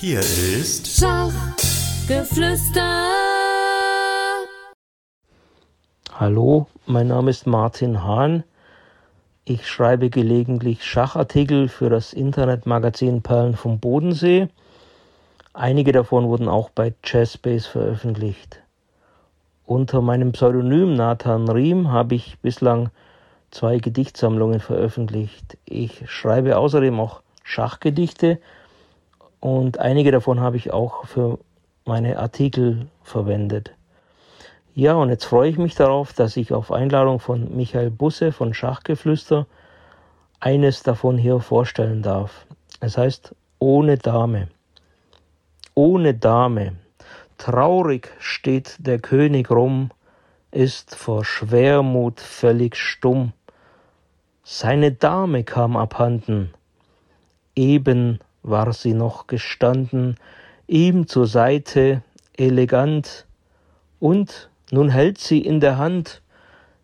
Hier ist Schachgeflüster. Hallo, mein Name ist Martin Hahn. Ich schreibe gelegentlich Schachartikel für das Internetmagazin Perlen vom Bodensee. Einige davon wurden auch bei Jazzbase veröffentlicht. Unter meinem Pseudonym Nathan Riem habe ich bislang zwei Gedichtsammlungen veröffentlicht. Ich schreibe außerdem auch Schachgedichte und einige davon habe ich auch für meine Artikel verwendet. Ja, und jetzt freue ich mich darauf, dass ich auf Einladung von Michael Busse von Schachgeflüster eines davon hier vorstellen darf. Es heißt Ohne Dame. Ohne Dame. Traurig steht der König rum, ist vor Schwermut völlig stumm. Seine Dame kam abhanden, eben war sie noch gestanden, ihm zur Seite elegant, und nun hält sie in der Hand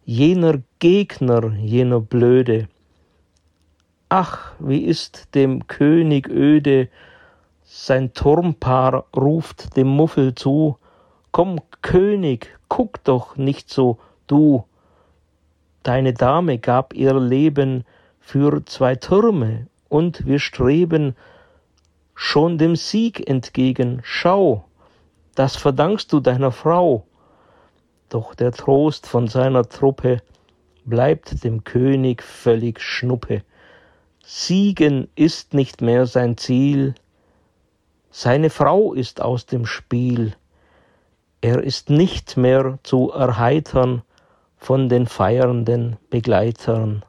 jener Gegner, jener Blöde. Ach, wie ist dem König öde, sein Turmpaar ruft dem Muffel zu, Komm, König, guck doch nicht so, du. Deine Dame gab ihr Leben für zwei Türme, und wir streben schon dem Sieg entgegen. Schau, das verdankst du deiner Frau. Doch der Trost von seiner Truppe bleibt dem König völlig schnuppe. Siegen ist nicht mehr sein Ziel, seine Frau ist aus dem Spiel, er ist nicht mehr zu erheitern von den feiernden Begleitern.